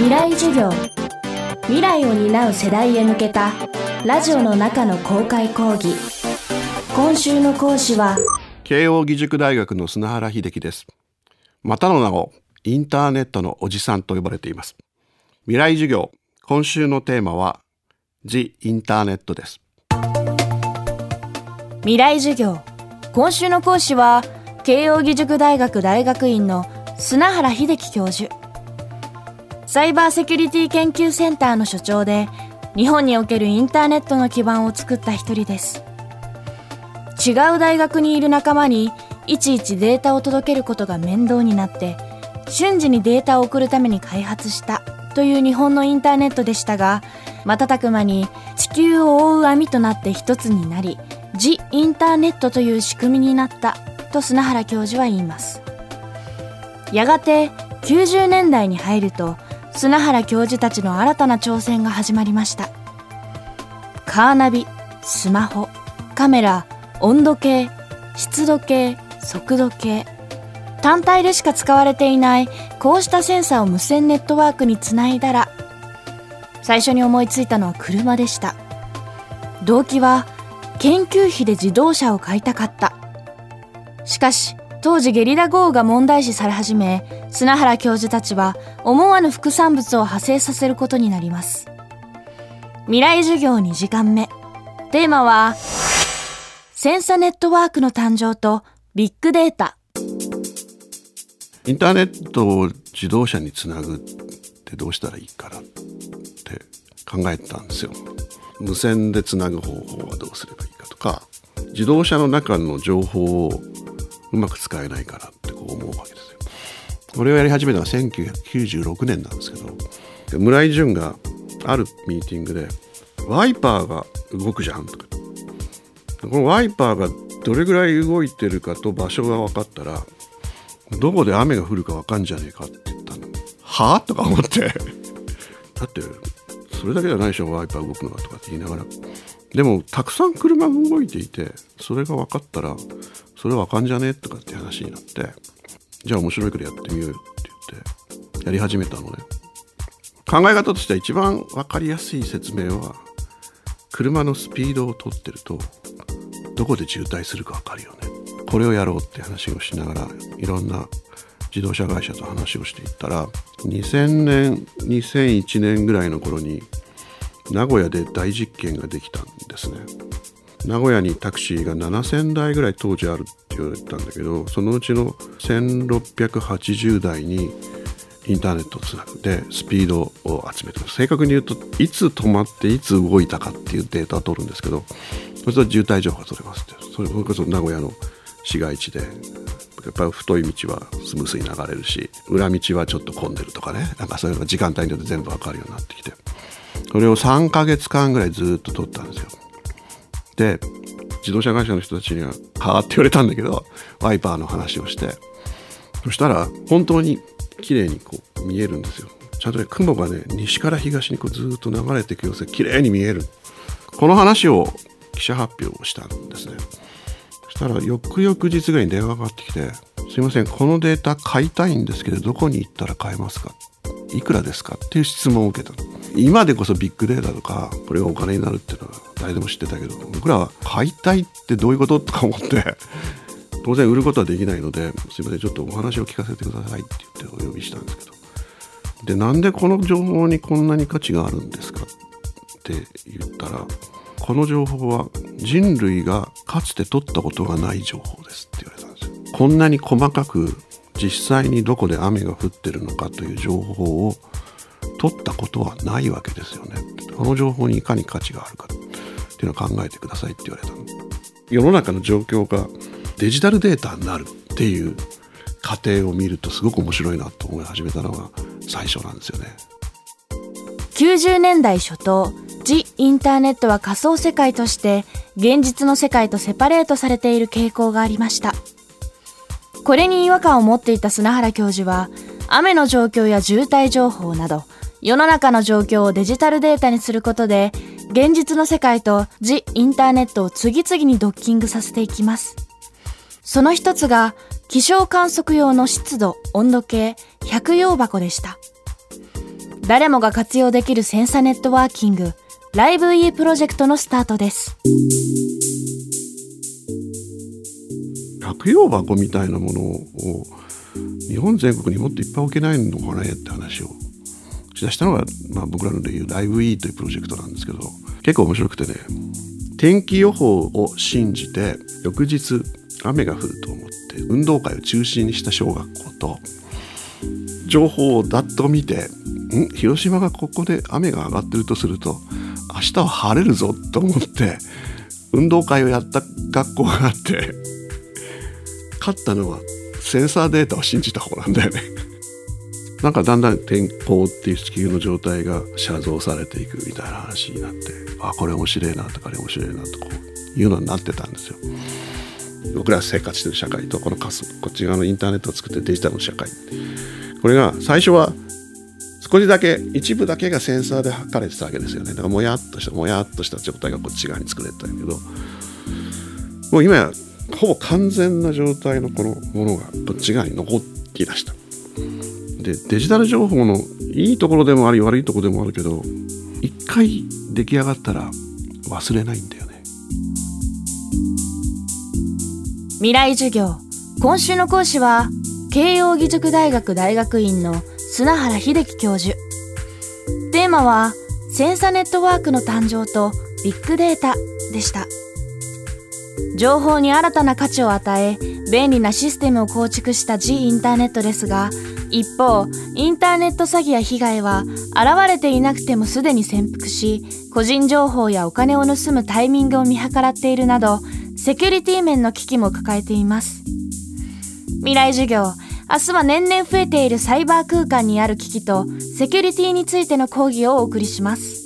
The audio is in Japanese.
未来授業。未来を担う世代へ向けたラジオの中の公開講義。今週の講師は慶應義塾大学の砂原秀樹です。またの名をインターネットのおじさんと呼ばれています。未来授業今週のテーマは The インターネットです。未来授業。今週の講師は慶應義塾大学大学院の砂原秀樹教授サイバーセキュリティ研究センターの所長で日本におけるインターネットの基盤を作った一人です。違う大学にいる仲間にいちいちデータを届けることが面倒になって瞬時にデータを送るために開発したという日本のインターネットでしたが瞬く間に地球を覆う網となって一つになりジ・インターネットという仕組みになったと砂原教授は言います。やがて90年代に入ると砂原教授たちの新たな挑戦が始まりました。カーナビスマホカメラ温度計湿度計速度計単体でしか使われていないこうしたセンサーを無線ネットワークにつないだら最初に思いついたのは車でした。動機は研究費で自動車を買いたかった。しかし当時ゲリラ豪雨が問題視され始め砂原教授たちは思わぬ副産物を派生させることになります。未来授業2時間目。テーマはセンサネットワークの誕生とビッグデータ。インターネットを自動車につなぐってどうしたらいいかなって考えたんですよ。無線でつなぐ方法はどうすればいいかとか自動車の中の情報をうまく使えないかなってこう思うわけですよ。これをやり始めたのは1996年なんですけど村井淳があるミーティングでワイパーが動くじゃんとか。このワイパーがどれぐらい動いてるかと場所が分かったらどこで雨が降るか分かんじゃねえかって言ったの。はあとか思って。だってそれだけじゃないでしょワイパー動くのはとかって言いながら。でもたくさん車が動いていてそれが分かったらそれは分かんじゃね？えとかって話になってじゃあ面白いからやってみようよって言ってやり始めたのね。考え方としては一番分かりやすい説明は車のスピードを取ってるとどこで渋滞するか分かるよね。これをやろうって話をしながらいろんな自動車会社と話をしていったら2000年2001年ぐらいの頃に名古屋で大実験ができたんですね。名古屋にタクシーが7000台ぐらい当時あるって言われたんだけどそのうちの1680台にインターネットをつなぐでスピードを集めて正確に言うといつ止まっていつ動いたかっていうデータを取るんですけどそれと渋滞情報が取れますって。それこそ名古屋の市街地でやっぱり太い道はスムースに流れるし裏道はちょっと混んでるとかね。なんかそういうのが時間帯によって全部わかるようになってきて。それを3ヶ月間ぐらいずっと取ったんですよ。自動車会社の人たちには「はあ」って言われたんだけどワイパーの話をして。そしたら本当に綺麗にこう見えるんですよ。ちゃんとね雲がね西から東にこうずっと流れていく様子が綺麗に見える。この話を記者発表をしたんですね。そしたら翌々日ぐらいに電話がかかってきて「すいませんこのデータ買いたいんですけどどこに行ったら買えますか?」いくらですか？っていう質問を受けた今でこそビッグデータとかこれがお金になるっていうのは誰でも知ってたけど僕らは買いたいってどういうこととか思って 当然売ることはできないのですいませんちょっとお話を聞かせてくださいって言ってお呼びしたんですけど。でなんでこの情報にこんなに価値があるんですかって言ったらこの情報は人類がかつて取ったことがない情報ですって言われたんですよ。こんなに細かく実際にどこで雨が降ってるのかという情報を取ったことはないわけですよね。この情報にいかに価値があるかっていうのを考えてくださいって言われた世の中の状況がデジタルデータになるっていう過程を見るとすごく面白いなと思い始めたのが最初なんですよね。90年代初頭ジ・インターネットは仮想世界として現実の世界とセパレートされている傾向がありました。これに違和感を持っていた砂原教授は雨の状況や渋滞情報など世の中の状況をデジタルデータにすることで現実の世界とジ・インターネットを次々にドッキングさせていきます。その一つが気象観測用の湿度温度計百葉箱でした。誰もが活用できるセンサネットワーキングライブ E プロジェクトのスタートです。百葉箱みたいなものを日本全国にもっといっぱい置けないのかねって話をしだしたのが、まあ、僕らのでいうライブ E というプロジェクトなんですけど結構面白くてね天気予報を信じて翌日雨が降ると思って運動会を中止にした小学校と情報をだっと見てん？広島がここで雨が上がってるとすると明日は晴れるぞと思って運動会をやった学校があって勝ったのはセンサーデータを信じた方なんだよね。なんかだんだん天候っていう地球の状態が写像されていくみたいな話になってあこれ面白いなとかあれ面白いなとこういうのになってたんですよ。僕ら生活してる社会とこのこっち側のインターネットを作ってデジタルの社会。これが最初は少しだけ一部だけがセンサーで測れてたわけですよね。だからもやっとしたもやっとした状態がこっち側に作れてたんやけどもう今やほぼ完全な状態のこのものがこっち側に残りだした。でデジタル情報のいいところでもあり悪いところでもあるけど一回出来上がったら忘れないんだよね。未来授業。今週の講師は慶應義塾大学大学院の砂原秀樹教授。テーマはセンサネットワークの誕生とビッグデータでした。情報に新たな価値を与え便利なシステムを構築した G インターネットですが一方インターネット詐欺や被害は現れていなくてもすでに潜伏し個人情報やお金を盗むタイミングを見計らっているなどセキュリティ面の危機も抱えています。未来授業明日は年々増えているサイバー空間にある危機とセキュリティについての講義をお送りします。